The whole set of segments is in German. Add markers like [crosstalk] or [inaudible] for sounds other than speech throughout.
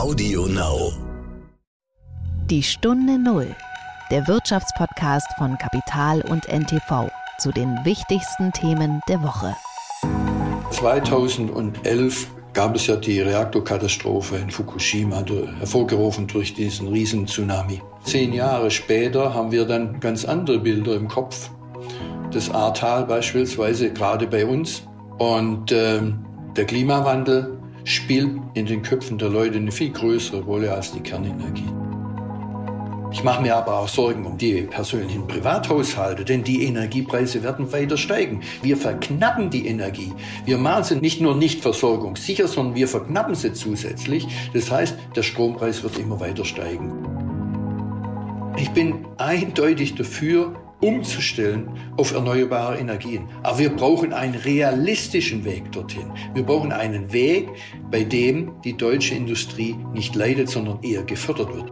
Audio Now. Die Stunde Null, der Wirtschaftspodcast von Kapital und NTV zu den wichtigsten Themen der Woche. 2011 gab es ja die Reaktorkatastrophe in Fukushima, hervorgerufen durch diesen Riesentsunami. Zehn Jahre später haben wir dann ganz andere Bilder im Kopf. Das Ahrtal beispielsweise, gerade bei uns. Und äh, der Klimawandel spielt in den Köpfen der Leute eine viel größere Rolle als die Kernenergie. Ich mache mir aber auch Sorgen um die persönlichen Privathaushalte, denn die Energiepreise werden weiter steigen. Wir verknappen die Energie. Wir machen sie nicht nur nicht versorgungssicher, sondern wir verknappen sie zusätzlich. Das heißt, der Strompreis wird immer weiter steigen. Ich bin eindeutig dafür, umzustellen auf erneuerbare Energien. Aber wir brauchen einen realistischen Weg dorthin. Wir brauchen einen Weg, bei dem die deutsche Industrie nicht leidet, sondern eher gefördert wird.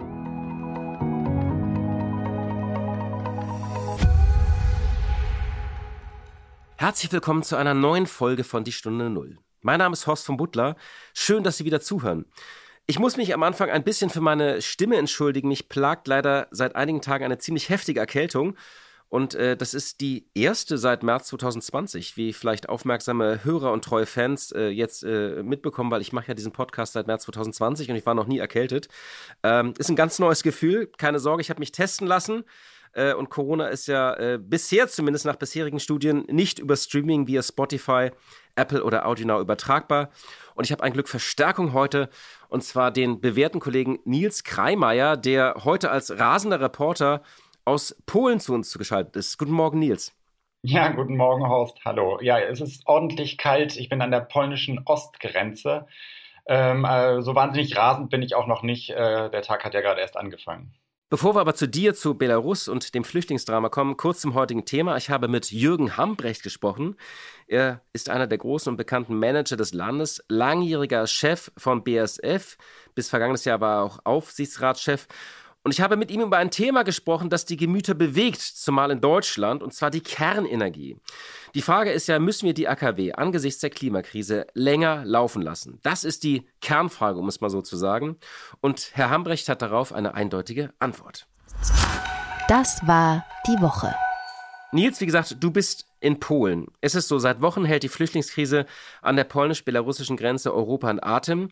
Herzlich willkommen zu einer neuen Folge von Die Stunde Null. Mein Name ist Horst von Butler. Schön, dass Sie wieder zuhören. Ich muss mich am Anfang ein bisschen für meine Stimme entschuldigen. Mich plagt leider seit einigen Tagen eine ziemlich heftige Erkältung. Und äh, das ist die erste seit März 2020, wie vielleicht aufmerksame Hörer und treue Fans äh, jetzt äh, mitbekommen, weil ich mache ja diesen Podcast seit März 2020 und ich war noch nie erkältet. Ähm, ist ein ganz neues Gefühl. Keine Sorge, ich habe mich testen lassen. Äh, und Corona ist ja äh, bisher zumindest nach bisherigen Studien nicht über Streaming via Spotify, Apple oder AudioNow übertragbar. Und ich habe ein Glück Verstärkung heute, und zwar den bewährten Kollegen Nils Kreimeier, der heute als rasender Reporter aus Polen zu uns zugeschaltet ist. Guten Morgen, Nils. Ja, guten Morgen, Horst. Hallo. Ja, es ist ordentlich kalt. Ich bin an der polnischen Ostgrenze. Ähm, äh, so wahnsinnig rasend bin ich auch noch nicht. Äh, der Tag hat ja gerade erst angefangen. Bevor wir aber zu dir, zu Belarus und dem Flüchtlingsdrama kommen, kurz zum heutigen Thema. Ich habe mit Jürgen Hambrecht gesprochen. Er ist einer der großen und bekannten Manager des Landes, langjähriger Chef von BSF, bis vergangenes Jahr war er auch Aufsichtsratschef und ich habe mit ihm über ein Thema gesprochen, das die Gemüter bewegt, zumal in Deutschland, und zwar die Kernenergie. Die Frage ist ja, müssen wir die AKW angesichts der Klimakrise länger laufen lassen? Das ist die Kernfrage, um es mal so zu sagen. Und Herr Hambrecht hat darauf eine eindeutige Antwort. Das war die Woche. Nils, wie gesagt, du bist in Polen. Es ist so, seit Wochen hält die Flüchtlingskrise an der polnisch-belarussischen Grenze Europa in Atem.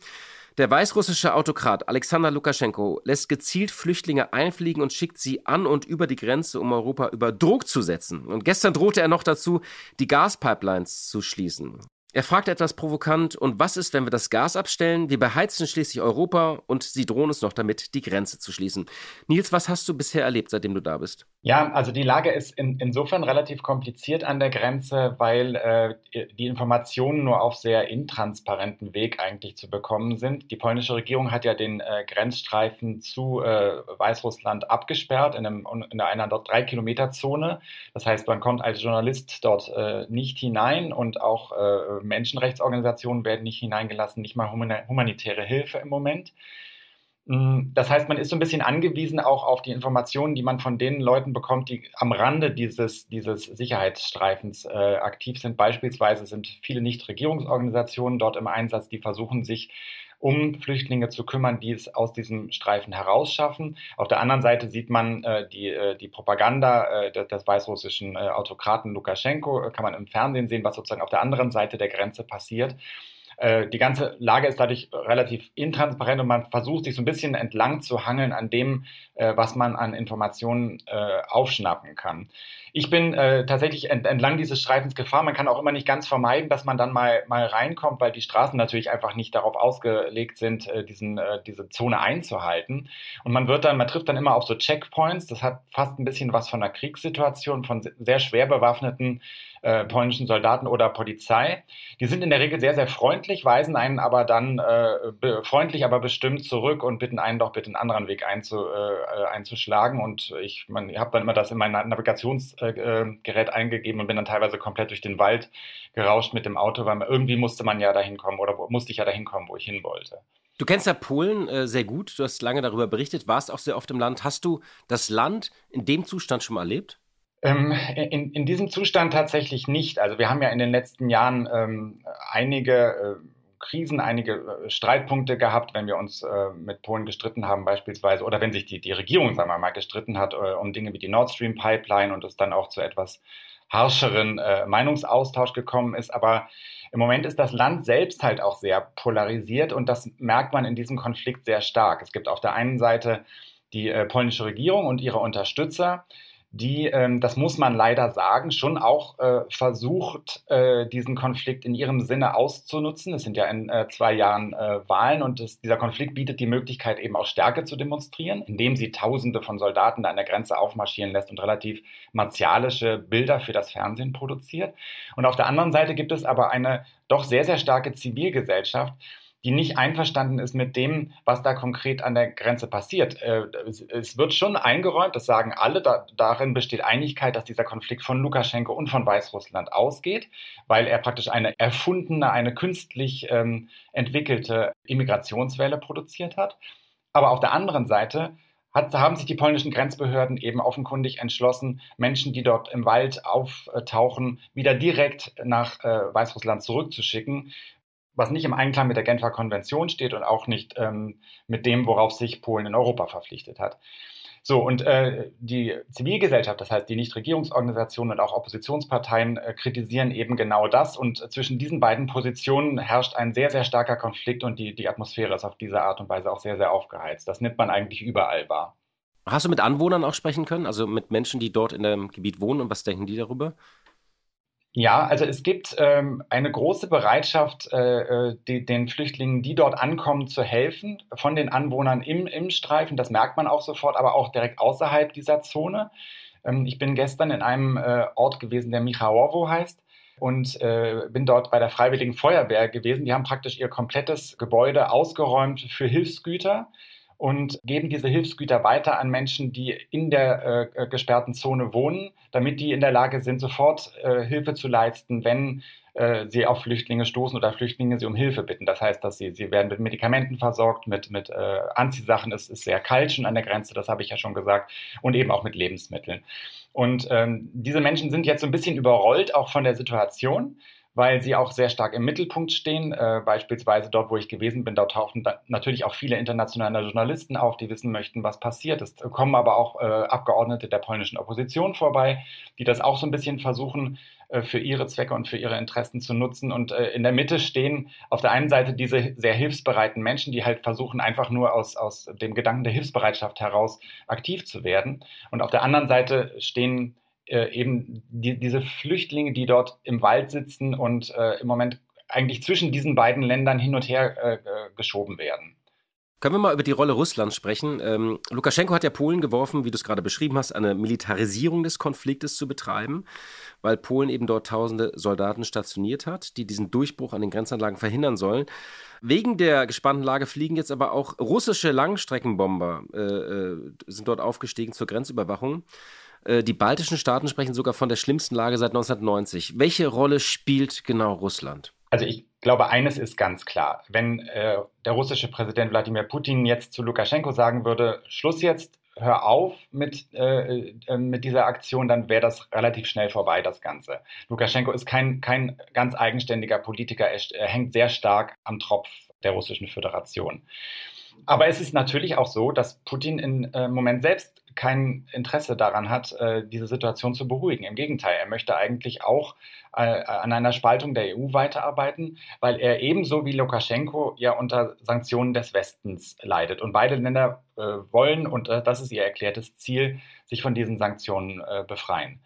Der weißrussische Autokrat Alexander Lukaschenko lässt gezielt Flüchtlinge einfliegen und schickt sie an und über die Grenze, um Europa über Druck zu setzen. Und gestern drohte er noch dazu, die Gaspipelines zu schließen. Er fragt etwas provokant, und was ist, wenn wir das Gas abstellen? Wir beheizen schließlich Europa und sie drohen uns noch damit, die Grenze zu schließen. Nils, was hast du bisher erlebt, seitdem du da bist? Ja, also die Lage ist in, insofern relativ kompliziert an der Grenze, weil äh, die Informationen nur auf sehr intransparenten Weg eigentlich zu bekommen sind. Die polnische Regierung hat ja den äh, Grenzstreifen zu äh, Weißrussland abgesperrt in, einem, in einer dort drei Kilometer Zone. Das heißt, man kommt als Journalist dort äh, nicht hinein und auch äh, Menschenrechtsorganisationen werden nicht hineingelassen, nicht mal humanitäre Hilfe im Moment. Mm, das heißt, man ist so ein bisschen angewiesen auch auf die Informationen, die man von den Leuten bekommt, die am Rande dieses, dieses Sicherheitsstreifens äh, aktiv sind. Beispielsweise sind viele Nichtregierungsorganisationen dort im Einsatz, die versuchen sich um Flüchtlinge zu kümmern, die es aus diesem Streifen herausschaffen. Auf der anderen Seite sieht man äh, die, äh, die Propaganda äh, des, des weißrussischen äh, Autokraten Lukaschenko, kann man im Fernsehen sehen, was sozusagen auf der anderen Seite der Grenze passiert. Äh, die ganze Lage ist dadurch relativ intransparent und man versucht sich so ein bisschen entlang zu hangeln an dem, äh, was man an Informationen äh, aufschnappen kann. Ich bin äh, tatsächlich ent entlang dieses Streifens gefahren. Man kann auch immer nicht ganz vermeiden, dass man dann mal, mal reinkommt, weil die Straßen natürlich einfach nicht darauf ausgelegt sind, äh, diesen, äh, diese Zone einzuhalten. Und man wird dann, man trifft dann immer auf so Checkpoints. Das hat fast ein bisschen was von einer Kriegssituation, von sehr schwer bewaffneten äh, polnischen Soldaten oder Polizei. Die sind in der Regel sehr, sehr freundlich, weisen einen aber dann äh, freundlich, aber bestimmt zurück und bitten einen doch bitte einen anderen Weg einzu, äh, einzuschlagen. Und ich, ich habe dann immer das in mein Navigationsgerät eingegeben und bin dann teilweise komplett durch den Wald gerauscht mit dem Auto, weil irgendwie musste man ja dahin kommen oder musste ich ja dahin kommen, wo ich hin wollte. Du kennst ja Polen äh, sehr gut, du hast lange darüber berichtet, warst auch sehr oft im Land. Hast du das Land in dem Zustand schon mal erlebt? Ähm, in, in diesem Zustand tatsächlich nicht. Also wir haben ja in den letzten Jahren ähm, einige äh, Krisen, einige äh, Streitpunkte gehabt, wenn wir uns äh, mit Polen gestritten haben beispielsweise oder wenn sich die, die Regierung, sagen wir mal, gestritten hat äh, um Dinge wie die Nord Stream Pipeline und es dann auch zu etwas harscheren äh, Meinungsaustausch gekommen ist. Aber im Moment ist das Land selbst halt auch sehr polarisiert und das merkt man in diesem Konflikt sehr stark. Es gibt auf der einen Seite die äh, polnische Regierung und ihre Unterstützer, die, ähm, das muss man leider sagen, schon auch äh, versucht, äh, diesen Konflikt in ihrem Sinne auszunutzen. Es sind ja in äh, zwei Jahren äh, Wahlen und das, dieser Konflikt bietet die Möglichkeit, eben auch Stärke zu demonstrieren, indem sie Tausende von Soldaten da an der Grenze aufmarschieren lässt und relativ martialische Bilder für das Fernsehen produziert. Und auf der anderen Seite gibt es aber eine doch sehr, sehr starke Zivilgesellschaft, die nicht einverstanden ist mit dem, was da konkret an der Grenze passiert. Äh, es wird schon eingeräumt, das sagen alle, da, darin besteht Einigkeit, dass dieser Konflikt von Lukaschenko und von Weißrussland ausgeht, weil er praktisch eine erfundene, eine künstlich ähm, entwickelte Immigrationswelle produziert hat. Aber auf der anderen Seite hat, haben sich die polnischen Grenzbehörden eben offenkundig entschlossen, Menschen, die dort im Wald auftauchen, wieder direkt nach äh, Weißrussland zurückzuschicken, was nicht im Einklang mit der Genfer Konvention steht und auch nicht ähm, mit dem, worauf sich Polen in Europa verpflichtet hat. So, und äh, die Zivilgesellschaft, das heißt die Nichtregierungsorganisationen und auch Oppositionsparteien, äh, kritisieren eben genau das. Und zwischen diesen beiden Positionen herrscht ein sehr, sehr starker Konflikt und die, die Atmosphäre ist auf diese Art und Weise auch sehr, sehr aufgeheizt. Das nimmt man eigentlich überall wahr. Hast du mit Anwohnern auch sprechen können, also mit Menschen, die dort in dem Gebiet wohnen und was denken die darüber? Ja, also es gibt ähm, eine große Bereitschaft, äh, äh, die, den Flüchtlingen, die dort ankommen, zu helfen, von den Anwohnern im, im Streifen. Das merkt man auch sofort, aber auch direkt außerhalb dieser Zone. Ähm, ich bin gestern in einem äh, Ort gewesen, der Michałowo heißt und äh, bin dort bei der Freiwilligen Feuerwehr gewesen. Die haben praktisch ihr komplettes Gebäude ausgeräumt für Hilfsgüter und geben diese Hilfsgüter weiter an Menschen, die in der äh, gesperrten Zone wohnen, damit die in der Lage sind, sofort äh, Hilfe zu leisten, wenn äh, sie auf Flüchtlinge stoßen oder Flüchtlinge sie um Hilfe bitten. Das heißt, dass sie, sie werden mit Medikamenten versorgt, mit, mit äh, Anziehsachen. Es ist sehr kalt schon an der Grenze, das habe ich ja schon gesagt, und eben auch mit Lebensmitteln. Und ähm, diese Menschen sind jetzt so ein bisschen überrollt, auch von der Situation weil sie auch sehr stark im Mittelpunkt stehen. Äh, beispielsweise dort, wo ich gewesen bin, dort tauchen natürlich auch viele internationale Journalisten auf, die wissen möchten, was passiert ist. Kommen aber auch äh, Abgeordnete der polnischen Opposition vorbei, die das auch so ein bisschen versuchen, äh, für ihre Zwecke und für ihre Interessen zu nutzen. Und äh, in der Mitte stehen auf der einen Seite diese sehr hilfsbereiten Menschen, die halt versuchen, einfach nur aus, aus dem Gedanken der Hilfsbereitschaft heraus aktiv zu werden. Und auf der anderen Seite stehen äh, eben die, diese Flüchtlinge, die dort im Wald sitzen und äh, im Moment eigentlich zwischen diesen beiden Ländern hin und her äh, geschoben werden. Können wir mal über die Rolle Russlands sprechen? Ähm, Lukaschenko hat ja Polen geworfen, wie du es gerade beschrieben hast, eine Militarisierung des Konfliktes zu betreiben, weil Polen eben dort tausende Soldaten stationiert hat, die diesen Durchbruch an den Grenzanlagen verhindern sollen. Wegen der gespannten Lage fliegen jetzt aber auch russische Langstreckenbomber, äh, äh sind dort aufgestiegen zur Grenzüberwachung. Äh, die baltischen Staaten sprechen sogar von der schlimmsten Lage seit 1990. Welche Rolle spielt genau Russland? Also ich glaube, eines ist ganz klar. Wenn äh, der russische Präsident Wladimir Putin jetzt zu Lukaschenko sagen würde, Schluss jetzt, hör auf mit, äh, äh, mit dieser Aktion, dann wäre das relativ schnell vorbei, das Ganze. Lukaschenko ist kein, kein ganz eigenständiger Politiker, er hängt sehr stark am Tropf der russischen Föderation. Aber es ist natürlich auch so, dass Putin im äh, Moment selbst kein Interesse daran hat, äh, diese Situation zu beruhigen. Im Gegenteil, er möchte eigentlich auch äh, an einer Spaltung der EU weiterarbeiten, weil er ebenso wie Lukaschenko ja unter Sanktionen des Westens leidet. Und beide Länder wollen, und das ist ihr erklärtes Ziel, sich von diesen Sanktionen befreien.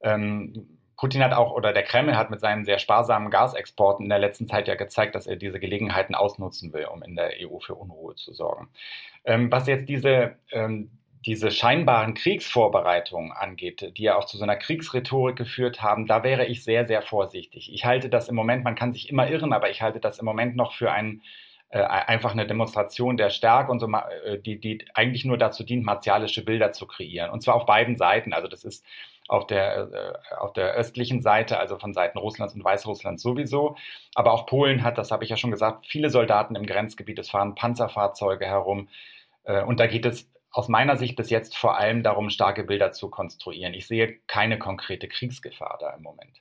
Ähm, Putin hat auch, oder der Kreml hat mit seinen sehr sparsamen Gasexporten in der letzten Zeit ja gezeigt, dass er diese Gelegenheiten ausnutzen will, um in der EU für Unruhe zu sorgen. Ähm, was jetzt diese, ähm, diese scheinbaren Kriegsvorbereitungen angeht, die ja auch zu so einer Kriegsrhetorik geführt haben, da wäre ich sehr, sehr vorsichtig. Ich halte das im Moment, man kann sich immer irren, aber ich halte das im Moment noch für ein, äh, einfach eine Demonstration der Stärke und so, äh, die, die eigentlich nur dazu dient, martialische Bilder zu kreieren. Und zwar auf beiden Seiten. Also das ist auf der, äh, auf der östlichen Seite, also von Seiten Russlands und Weißrusslands sowieso. Aber auch Polen hat, das habe ich ja schon gesagt, viele Soldaten im Grenzgebiet. Es fahren Panzerfahrzeuge herum. Äh, und da geht es aus meiner Sicht bis jetzt vor allem darum, starke Bilder zu konstruieren. Ich sehe keine konkrete Kriegsgefahr da im Moment.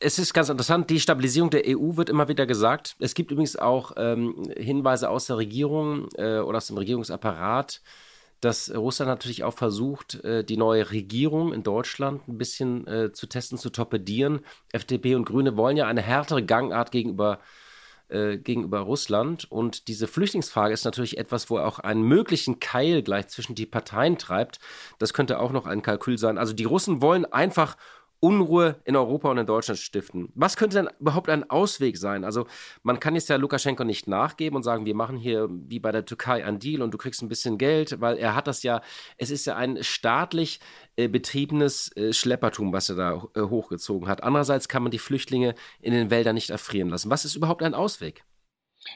Es ist ganz interessant, die Stabilisierung der EU wird immer wieder gesagt. Es gibt übrigens auch ähm, Hinweise aus der Regierung äh, oder aus dem Regierungsapparat, dass Russland natürlich auch versucht, äh, die neue Regierung in Deutschland ein bisschen äh, zu testen, zu torpedieren. FDP und Grüne wollen ja eine härtere Gangart gegenüber, äh, gegenüber Russland. Und diese Flüchtlingsfrage ist natürlich etwas, wo er auch einen möglichen Keil gleich zwischen die Parteien treibt. Das könnte auch noch ein Kalkül sein. Also die Russen wollen einfach Unruhe in Europa und in Deutschland stiften. Was könnte denn überhaupt ein Ausweg sein? Also man kann jetzt ja Lukaschenko nicht nachgeben und sagen, wir machen hier wie bei der Türkei einen Deal und du kriegst ein bisschen Geld, weil er hat das ja, es ist ja ein staatlich äh, betriebenes äh, Schleppertum, was er da äh, hochgezogen hat. Andererseits kann man die Flüchtlinge in den Wäldern nicht erfrieren lassen. Was ist überhaupt ein Ausweg?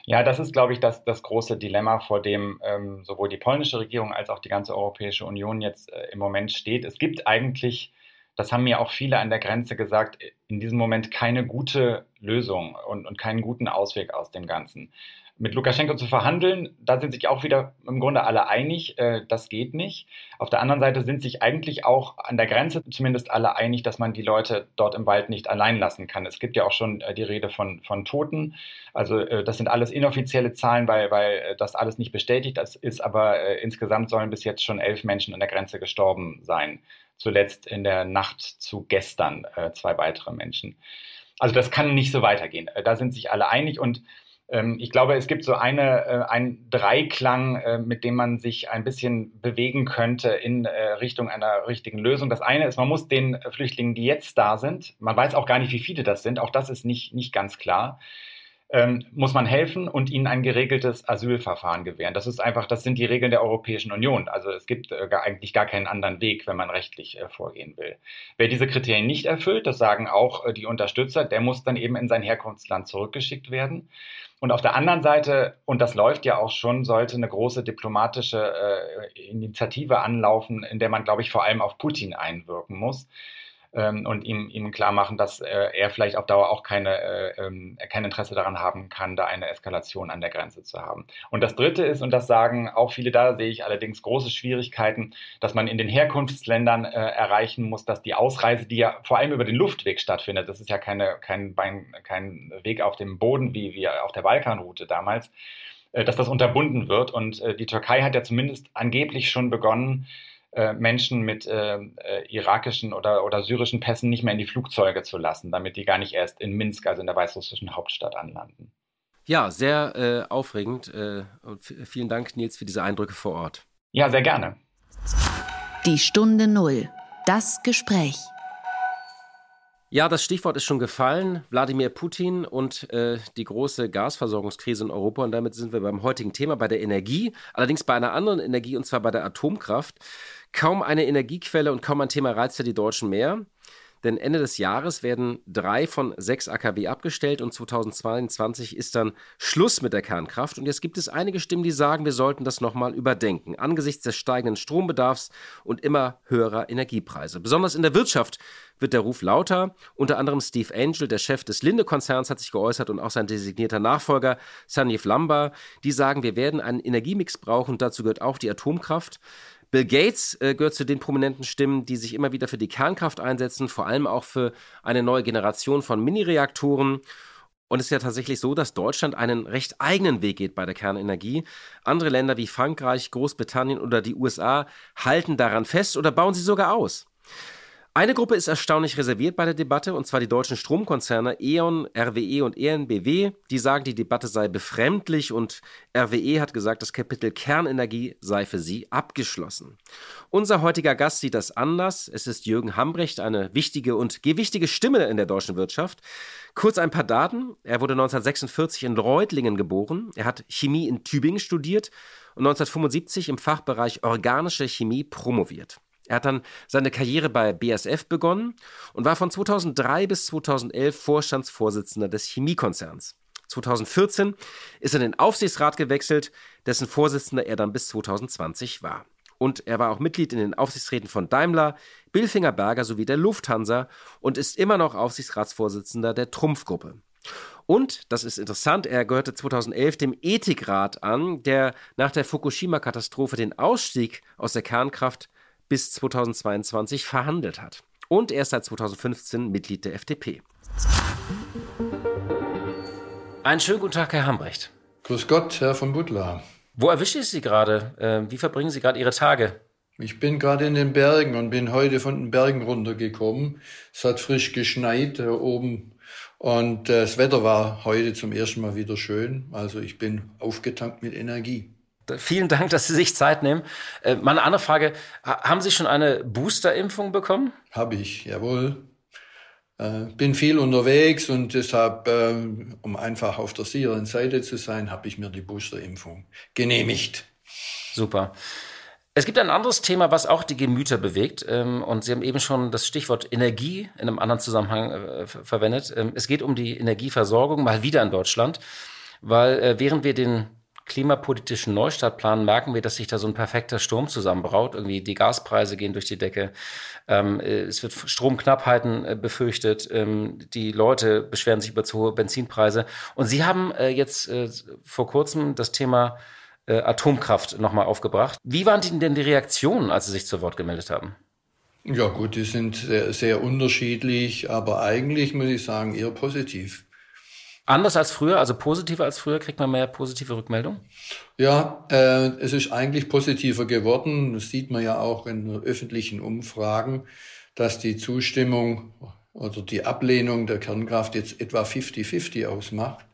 Ja, das ist, glaube ich, das, das große Dilemma, vor dem ähm, sowohl die polnische Regierung als auch die ganze Europäische Union jetzt äh, im Moment steht. Es gibt eigentlich das haben mir auch viele an der Grenze gesagt, in diesem Moment keine gute Lösung und, und keinen guten Ausweg aus dem Ganzen. Mit Lukaschenko zu verhandeln, da sind sich auch wieder im Grunde alle einig, äh, das geht nicht. Auf der anderen Seite sind sich eigentlich auch an der Grenze zumindest alle einig, dass man die Leute dort im Wald nicht allein lassen kann. Es gibt ja auch schon äh, die Rede von, von Toten. Also äh, das sind alles inoffizielle Zahlen, weil, weil äh, das alles nicht bestätigt das ist, aber äh, insgesamt sollen bis jetzt schon elf Menschen an der Grenze gestorben sein zuletzt in der Nacht zu gestern äh, zwei weitere Menschen. Also das kann nicht so weitergehen. Äh, da sind sich alle einig und ähm, ich glaube, es gibt so eine, äh, einen Dreiklang, äh, mit dem man sich ein bisschen bewegen könnte in äh, Richtung einer richtigen Lösung. Das eine ist, man muss den Flüchtlingen, die jetzt da sind, man weiß auch gar nicht, wie viele das sind, auch das ist nicht, nicht ganz klar, ähm, muss man helfen und ihnen ein geregeltes Asylverfahren gewähren. Das ist einfach, das sind die Regeln der Europäischen Union. Also es gibt äh, gar, eigentlich gar keinen anderen Weg, wenn man rechtlich äh, vorgehen will. Wer diese Kriterien nicht erfüllt, das sagen auch äh, die Unterstützer, der muss dann eben in sein Herkunftsland zurückgeschickt werden. Und auf der anderen Seite, und das läuft ja auch schon, sollte eine große diplomatische äh, Initiative anlaufen, in der man, glaube ich, vor allem auf Putin einwirken muss ähm, und ihm, ihm klar machen, dass äh, er vielleicht auf Dauer auch keine, äh, ähm, kein Interesse daran haben kann, da eine Eskalation an der Grenze zu haben. Und das Dritte ist, und das sagen auch viele, da sehe ich allerdings große Schwierigkeiten, dass man in den Herkunftsländern äh, erreichen muss, dass die Ausreise, die ja vor allem über den Luftweg stattfindet, das ist ja keine, kein, kein Weg auf dem Boden wie, wie auf der Balkanroute damals, äh, dass das unterbunden wird. Und äh, die Türkei hat ja zumindest angeblich schon begonnen, äh, Menschen mit äh, äh, irakischen oder, oder syrischen Pässen nicht mehr in die Flugzeuge zu lassen, damit die gar nicht erst in Minsk, also in der weißrussischen Hauptstadt, anlanden. Ja, sehr äh, aufregend. Äh, und vielen Dank, Nils, für diese Eindrücke vor Ort. Ja, sehr gerne. Die Stunde Null. Das Gespräch. Ja, das Stichwort ist schon gefallen. Wladimir Putin und äh, die große Gasversorgungskrise in Europa. Und damit sind wir beim heutigen Thema, bei der Energie. Allerdings bei einer anderen Energie, und zwar bei der Atomkraft. Kaum eine Energiequelle und kaum ein Thema reizt ja die Deutschen mehr. Denn Ende des Jahres werden drei von sechs AKW abgestellt und 2022 ist dann Schluss mit der Kernkraft. Und jetzt gibt es einige Stimmen, die sagen, wir sollten das nochmal überdenken, angesichts des steigenden Strombedarfs und immer höherer Energiepreise. Besonders in der Wirtschaft wird der Ruf lauter. Unter anderem Steve Angel, der Chef des Linde-Konzerns, hat sich geäußert und auch sein designierter Nachfolger Sanjeev Lamba. Die sagen, wir werden einen Energiemix brauchen dazu gehört auch die Atomkraft. Bill Gates äh, gehört zu den prominenten Stimmen, die sich immer wieder für die Kernkraft einsetzen, vor allem auch für eine neue Generation von Mini-Reaktoren. Und es ist ja tatsächlich so, dass Deutschland einen recht eigenen Weg geht bei der Kernenergie. Andere Länder wie Frankreich, Großbritannien oder die USA halten daran fest oder bauen sie sogar aus. Eine Gruppe ist erstaunlich reserviert bei der Debatte, und zwar die deutschen Stromkonzerne E.ON, RWE und ENBW. Die sagen, die Debatte sei befremdlich und RWE hat gesagt, das Kapitel Kernenergie sei für sie abgeschlossen. Unser heutiger Gast sieht das anders. Es ist Jürgen Hambrecht, eine wichtige und gewichtige Stimme in der deutschen Wirtschaft. Kurz ein paar Daten. Er wurde 1946 in Reutlingen geboren. Er hat Chemie in Tübingen studiert und 1975 im Fachbereich organische Chemie promoviert. Er hat dann seine Karriere bei BASF begonnen und war von 2003 bis 2011 Vorstandsvorsitzender des Chemiekonzerns. 2014 ist er in den Aufsichtsrat gewechselt, dessen Vorsitzender er dann bis 2020 war. Und er war auch Mitglied in den Aufsichtsräten von Daimler, Bilfinger Berger sowie der Lufthansa und ist immer noch Aufsichtsratsvorsitzender der Trumpfgruppe. Und, das ist interessant, er gehörte 2011 dem Ethikrat an, der nach der Fukushima-Katastrophe den Ausstieg aus der Kernkraft bis 2022 verhandelt hat. Und er ist seit 2015 Mitglied der FDP. Einen schönen guten Tag, Herr Hambrecht. Grüß Gott, Herr von Butler. Wo erwische ich Sie gerade? Ähm, wie verbringen Sie gerade Ihre Tage? Ich bin gerade in den Bergen und bin heute von den Bergen runtergekommen. Es hat frisch geschneit da oben und äh, das Wetter war heute zum ersten Mal wieder schön. Also ich bin aufgetankt mit Energie. Vielen Dank, dass Sie sich Zeit nehmen. Äh, meine andere Frage, haben Sie schon eine Boosterimpfung bekommen? Habe ich, jawohl. Äh, bin viel unterwegs und deshalb, äh, um einfach auf der sicheren Seite zu sein, habe ich mir die Boosterimpfung genehmigt. Super. Es gibt ein anderes Thema, was auch die Gemüter bewegt. Ähm, und Sie haben eben schon das Stichwort Energie in einem anderen Zusammenhang äh, verwendet. Ähm, es geht um die Energieversorgung, mal wieder in Deutschland. Weil während wir den klimapolitischen Neustartplan merken wir, dass sich da so ein perfekter Sturm zusammenbraut. Irgendwie die Gaspreise gehen durch die Decke. Ähm, äh, es wird Stromknappheiten äh, befürchtet. Ähm, die Leute beschweren sich über zu hohe Benzinpreise. Und Sie haben äh, jetzt äh, vor kurzem das Thema äh, Atomkraft nochmal aufgebracht. Wie waren denn die Reaktionen, als Sie sich zu Wort gemeldet haben? Ja gut, die sind sehr, sehr unterschiedlich, aber eigentlich muss ich sagen eher positiv. Anders als früher, also positiver als früher, kriegt man mehr positive Rückmeldungen? Ja, äh, es ist eigentlich positiver geworden. Das sieht man ja auch in öffentlichen Umfragen, dass die Zustimmung oder die Ablehnung der Kernkraft jetzt etwa 50-50 ausmacht.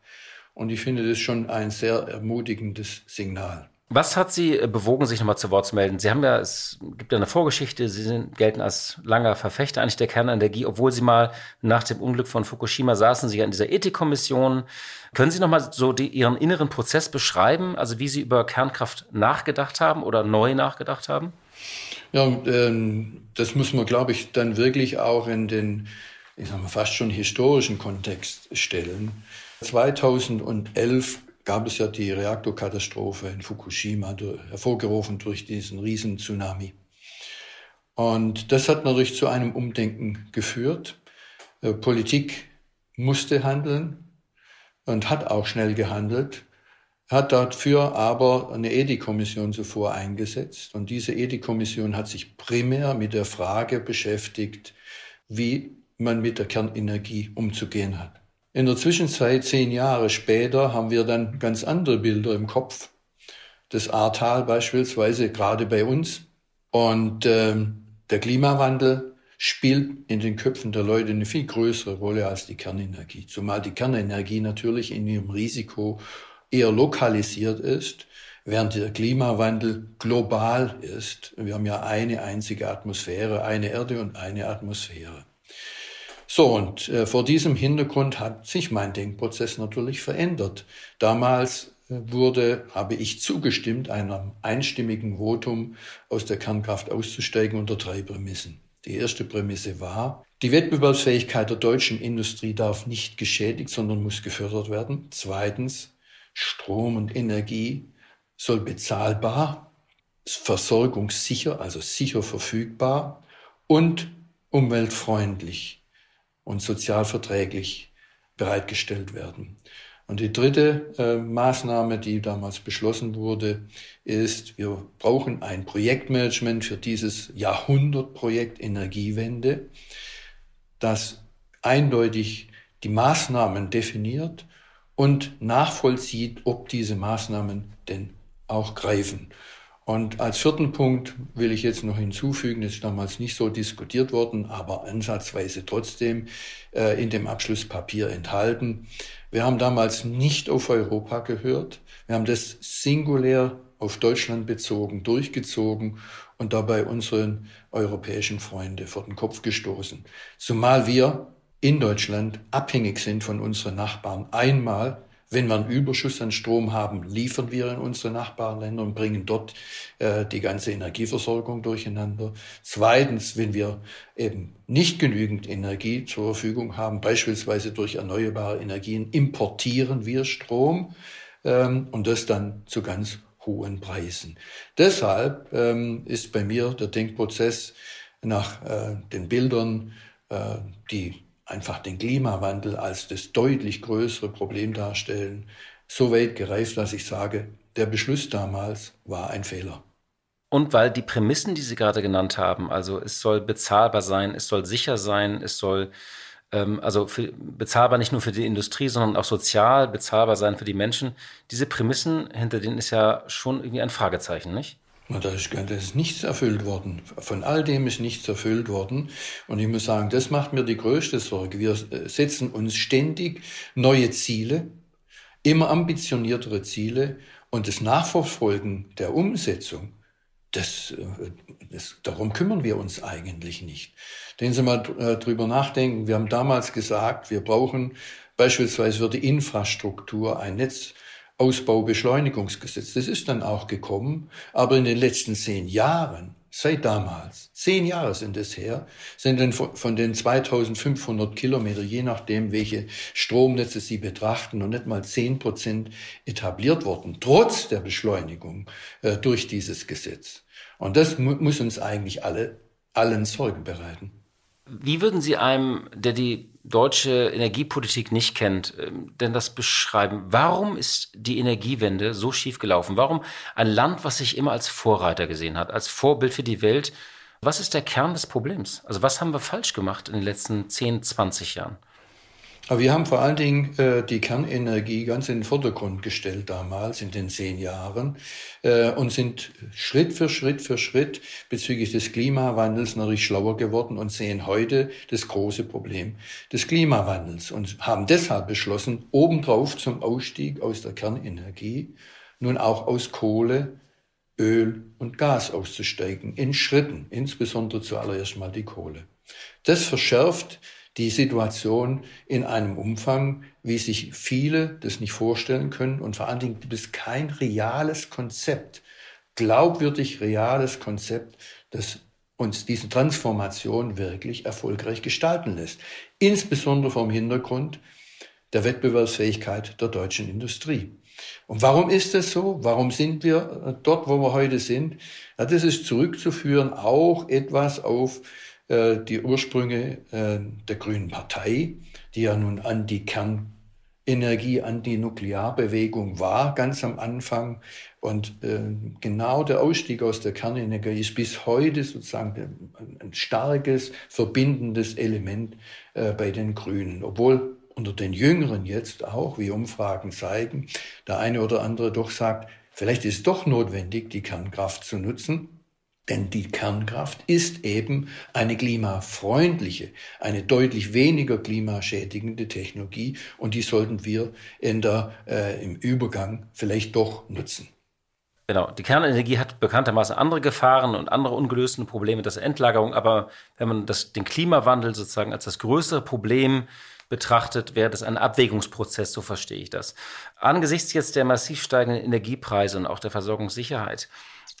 Und ich finde das schon ein sehr ermutigendes Signal. Was hat Sie bewogen, sich nochmal zu Wort zu melden? Sie haben ja, es gibt ja eine Vorgeschichte, Sie sind, gelten als langer Verfechter eigentlich der Kernenergie, obwohl Sie mal nach dem Unglück von Fukushima saßen Sie ja in dieser Ethikkommission. Können Sie nochmal so die, Ihren inneren Prozess beschreiben, also wie Sie über Kernkraft nachgedacht haben oder neu nachgedacht haben? Ja, ähm, das muss man, glaube ich, dann wirklich auch in den, ich sag mal, fast schon historischen Kontext stellen. 2011 gab es ja die Reaktorkatastrophe in Fukushima, hervorgerufen durch diesen riesen Tsunami. Und das hat natürlich zu einem Umdenken geführt. Äh, Politik musste handeln und hat auch schnell gehandelt, hat dafür aber eine Ethikkommission zuvor eingesetzt. Und diese Ethikkommission hat sich primär mit der Frage beschäftigt, wie man mit der Kernenergie umzugehen hat. In der Zwischenzeit, zehn Jahre später, haben wir dann ganz andere Bilder im Kopf. Das Ahrtal beispielsweise, gerade bei uns. Und ähm, der Klimawandel spielt in den Köpfen der Leute eine viel größere Rolle als die Kernenergie. Zumal die Kernenergie natürlich in ihrem Risiko eher lokalisiert ist, während der Klimawandel global ist. Wir haben ja eine einzige Atmosphäre, eine Erde und eine Atmosphäre. So, und äh, vor diesem Hintergrund hat sich mein Denkprozess natürlich verändert. Damals äh, wurde, habe ich zugestimmt, einem einstimmigen Votum aus der Kernkraft auszusteigen unter drei Prämissen. Die erste Prämisse war, die Wettbewerbsfähigkeit der deutschen Industrie darf nicht geschädigt, sondern muss gefördert werden. Zweitens, Strom und Energie soll bezahlbar, versorgungssicher, also sicher verfügbar und umweltfreundlich und sozial verträglich bereitgestellt werden. Und die dritte äh, Maßnahme, die damals beschlossen wurde, ist, wir brauchen ein Projektmanagement für dieses Jahrhundertprojekt Energiewende, das eindeutig die Maßnahmen definiert und nachvollzieht, ob diese Maßnahmen denn auch greifen. Und als vierten Punkt will ich jetzt noch hinzufügen, das ist damals nicht so diskutiert worden, aber ansatzweise trotzdem äh, in dem Abschlusspapier enthalten. Wir haben damals nicht auf Europa gehört. Wir haben das singulär auf Deutschland bezogen, durchgezogen und dabei unseren europäischen Freunde vor den Kopf gestoßen. Zumal wir in Deutschland abhängig sind von unseren Nachbarn. Einmal wenn wir einen Überschuss an Strom haben, liefern wir in unsere Nachbarländer und bringen dort äh, die ganze Energieversorgung durcheinander. Zweitens, wenn wir eben nicht genügend Energie zur Verfügung haben, beispielsweise durch erneuerbare Energien, importieren wir Strom ähm, und das dann zu ganz hohen Preisen. Deshalb ähm, ist bei mir der Denkprozess nach äh, den Bildern, äh, die einfach den Klimawandel als das deutlich größere Problem darstellen, so weit gereift, dass ich sage, der Beschluss damals war ein Fehler. Und weil die Prämissen, die Sie gerade genannt haben, also es soll bezahlbar sein, es soll sicher sein, es soll ähm, also für, bezahlbar nicht nur für die Industrie, sondern auch sozial bezahlbar sein für die Menschen. Diese Prämissen, hinter denen ist ja schon irgendwie ein Fragezeichen, nicht? Ist, da ist nichts erfüllt worden. Von all dem ist nichts erfüllt worden. Und ich muss sagen, das macht mir die größte Sorge. Wir äh, setzen uns ständig neue Ziele, immer ambitioniertere Ziele. Und das Nachverfolgen der Umsetzung, das, äh, das, darum kümmern wir uns eigentlich nicht. Wenn Sie mal äh, drüber nachdenken, wir haben damals gesagt, wir brauchen beispielsweise für die Infrastruktur ein Netz, Ausbaubeschleunigungsgesetz. Das ist dann auch gekommen, aber in den letzten zehn Jahren, seit damals, zehn Jahre sind es her, sind dann von den 2500 Kilometer, je nachdem, welche Stromnetze Sie betrachten, noch nicht mal zehn Prozent etabliert worden, trotz der Beschleunigung äh, durch dieses Gesetz. Und das mu muss uns eigentlich alle, allen Sorgen bereiten. Wie würden Sie einem, der die deutsche Energiepolitik nicht kennt, ähm, denn das beschreiben? Warum ist die Energiewende so schief gelaufen? Warum ein Land, was sich immer als Vorreiter gesehen hat, als Vorbild für die Welt? Was ist der Kern des Problems? Also was haben wir falsch gemacht in den letzten 10, 20 Jahren? Aber wir haben vor allen Dingen äh, die Kernenergie ganz in den Vordergrund gestellt damals in den zehn Jahren äh, und sind Schritt für Schritt für Schritt bezüglich des Klimawandels natürlich schlauer geworden und sehen heute das große Problem des Klimawandels und haben deshalb beschlossen, obendrauf zum Ausstieg aus der Kernenergie nun auch aus Kohle, Öl und Gas auszusteigen, in Schritten, insbesondere zuallererst mal die Kohle. Das verschärft die Situation in einem Umfang, wie sich viele das nicht vorstellen können. Und vor allen Dingen gibt es kein reales Konzept, glaubwürdig reales Konzept, das uns diese Transformation wirklich erfolgreich gestalten lässt. Insbesondere vom Hintergrund der Wettbewerbsfähigkeit der deutschen Industrie. Und warum ist das so? Warum sind wir dort, wo wir heute sind? Ja, das ist zurückzuführen auch etwas auf äh, die Ursprünge äh, der Grünen Partei, die ja nun an die Kernenergie, an die Nuklearbewegung war, ganz am Anfang. Und äh, genau der Ausstieg aus der Kernenergie ist bis heute sozusagen ein starkes, verbindendes Element bei den Grünen. Obwohl unter den Jüngeren jetzt auch, wie Umfragen zeigen, der eine oder andere doch sagt, vielleicht ist es doch notwendig, die Kernkraft zu nutzen. Denn die Kernkraft ist eben eine klimafreundliche, eine deutlich weniger klimaschädigende Technologie und die sollten wir in der, äh, im Übergang vielleicht doch nutzen. Genau, die Kernenergie hat bekanntermaßen andere Gefahren und andere ungelöste Probleme, das Endlagerung, aber wenn man das, den Klimawandel sozusagen als das größere Problem betrachtet, wäre das ein Abwägungsprozess, so verstehe ich das. Angesichts jetzt der massiv steigenden Energiepreise und auch der Versorgungssicherheit,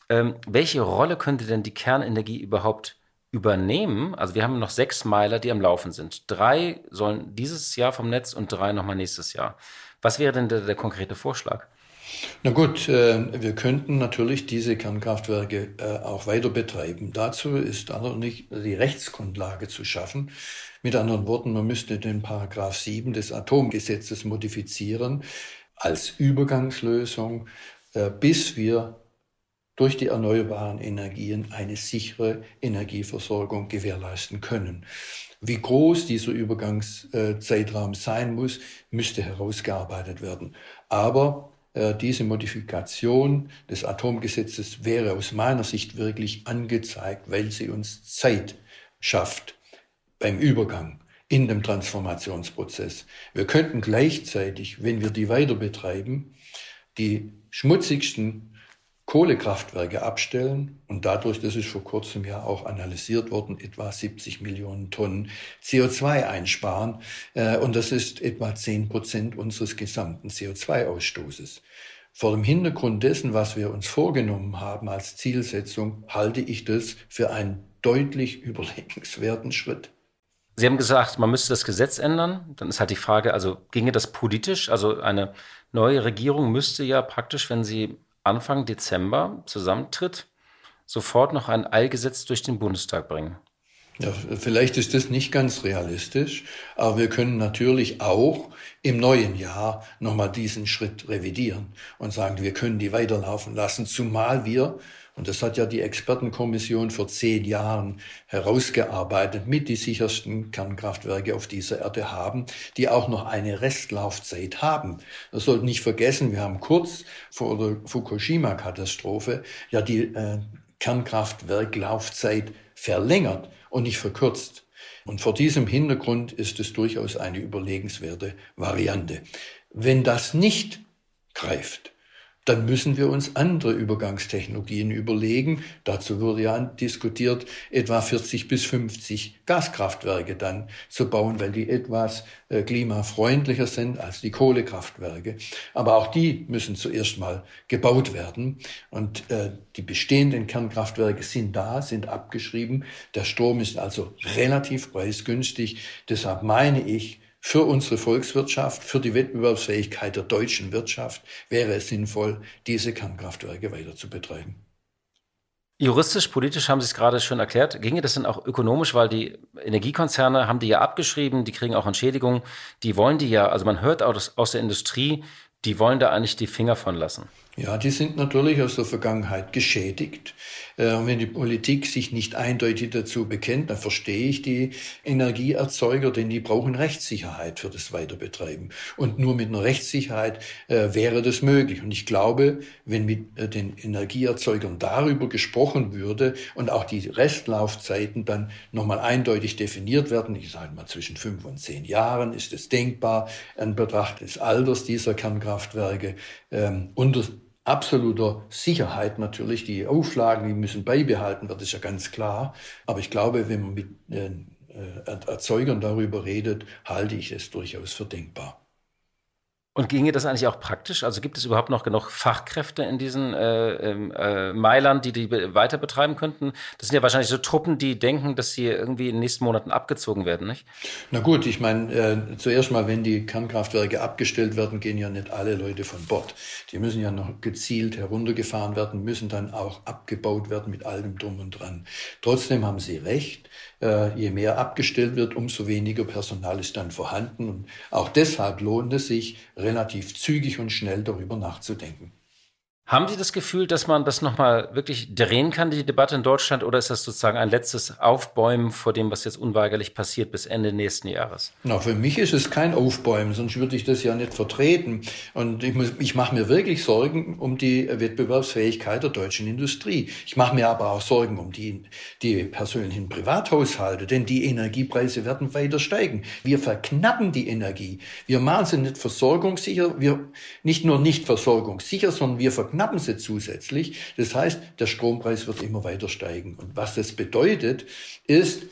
ähm, welche Rolle könnte denn die Kernenergie überhaupt übernehmen? Also wir haben noch sechs Meiler, die am Laufen sind. Drei sollen dieses Jahr vom Netz und drei nochmal nächstes Jahr. Was wäre denn der, der konkrete Vorschlag? Na gut, äh, wir könnten natürlich diese Kernkraftwerke äh, auch weiter betreiben. Dazu ist allerdings die Rechtsgrundlage zu schaffen. Mit anderen Worten, man müsste den Paragraph 7 des Atomgesetzes modifizieren als Übergangslösung, äh, bis wir durch die erneuerbaren Energien eine sichere Energieversorgung gewährleisten können. Wie groß dieser Übergangszeitraum sein muss, müsste herausgearbeitet werden. Aber äh, diese Modifikation des Atomgesetzes wäre aus meiner Sicht wirklich angezeigt, weil sie uns Zeit schafft beim Übergang in dem Transformationsprozess. Wir könnten gleichzeitig, wenn wir die weiter betreiben, die schmutzigsten Kohlekraftwerke abstellen und dadurch, das ist vor kurzem ja auch analysiert worden, etwa 70 Millionen Tonnen CO2 einsparen. Äh, und das ist etwa 10 Prozent unseres gesamten CO2-Ausstoßes. Vor dem Hintergrund dessen, was wir uns vorgenommen haben als Zielsetzung, halte ich das für einen deutlich [laughs] überlegenswerten Schritt. Sie haben gesagt, man müsste das Gesetz ändern. Dann ist halt die Frage, also ginge das politisch? Also eine neue Regierung müsste ja praktisch, wenn sie Anfang Dezember zusammentritt, sofort noch ein Eilgesetz durch den Bundestag bringen. Ja, vielleicht ist das nicht ganz realistisch, aber wir können natürlich auch im neuen Jahr nochmal diesen Schritt revidieren und sagen, wir können die weiterlaufen lassen, zumal wir, und das hat ja die Expertenkommission vor zehn Jahren herausgearbeitet, mit die sichersten Kernkraftwerke auf dieser Erde haben, die auch noch eine Restlaufzeit haben. Das sollte nicht vergessen, wir haben kurz vor der Fukushima-Katastrophe ja die äh, Kernkraftwerklaufzeit verlängert und nicht verkürzt. Und vor diesem Hintergrund ist es durchaus eine überlegenswerte Variante. Wenn das nicht greift, dann müssen wir uns andere Übergangstechnologien überlegen. Dazu wurde ja diskutiert, etwa 40 bis 50 Gaskraftwerke dann zu bauen, weil die etwas äh, klimafreundlicher sind als die Kohlekraftwerke. Aber auch die müssen zuerst mal gebaut werden. Und äh, die bestehenden Kernkraftwerke sind da, sind abgeschrieben. Der Strom ist also relativ preisgünstig. Deshalb meine ich, für unsere Volkswirtschaft, für die Wettbewerbsfähigkeit der deutschen Wirtschaft wäre es sinnvoll, diese Kernkraftwerke weiter zu betreiben. Juristisch, politisch haben Sie es gerade schon erklärt. Ginge das denn auch ökonomisch, weil die Energiekonzerne haben die ja abgeschrieben, die kriegen auch Entschädigungen, die wollen die ja, also man hört aus, aus der Industrie, die wollen da eigentlich die Finger von lassen. Ja, die sind natürlich aus der Vergangenheit geschädigt. Äh, und wenn die Politik sich nicht eindeutig dazu bekennt, dann verstehe ich die Energieerzeuger, denn die brauchen Rechtssicherheit für das Weiterbetreiben. Und nur mit einer Rechtssicherheit äh, wäre das möglich. Und ich glaube, wenn mit äh, den Energieerzeugern darüber gesprochen würde und auch die Restlaufzeiten dann nochmal eindeutig definiert werden, ich sage mal zwischen fünf und zehn Jahren ist es denkbar, in Betracht des Alters dieser Kernkraftwerke, ähm, unter absoluter Sicherheit natürlich. Die Auflagen, die müssen beibehalten werden, ist ja ganz klar. Aber ich glaube, wenn man mit äh, Erzeugern darüber redet, halte ich es durchaus für denkbar. Und ginge das eigentlich auch praktisch? Also gibt es überhaupt noch genug Fachkräfte in diesen äh, ähm, äh, Meilern, die die weiter betreiben könnten? Das sind ja wahrscheinlich so Truppen, die denken, dass sie irgendwie in den nächsten Monaten abgezogen werden, nicht? Na gut, ich meine, äh, zuerst mal, wenn die Kernkraftwerke abgestellt werden, gehen ja nicht alle Leute von Bord. Die müssen ja noch gezielt heruntergefahren werden, müssen dann auch abgebaut werden mit allem drum und dran. Trotzdem haben Sie recht. Äh, je mehr abgestellt wird, umso weniger Personal ist dann vorhanden. Und auch deshalb lohnt es sich, relativ zügig und schnell darüber nachzudenken. Haben Sie das Gefühl, dass man das nochmal wirklich drehen kann, die Debatte in Deutschland, oder ist das sozusagen ein letztes Aufbäumen vor dem, was jetzt unweigerlich passiert bis Ende nächsten Jahres? Na, für mich ist es kein Aufbäumen, sonst würde ich das ja nicht vertreten. Und ich, ich mache mir wirklich Sorgen um die Wettbewerbsfähigkeit der deutschen Industrie. Ich mache mir aber auch Sorgen um die, die persönlichen Privathaushalte, denn die Energiepreise werden weiter steigen. Wir verknappen die Energie. Wir machen sie nicht versorgungssicher, wir nicht nur nicht versorgungssicher, sondern wir verknappen verknappen sie zusätzlich. Das heißt, der Strompreis wird immer weiter steigen. Und was das bedeutet, ist,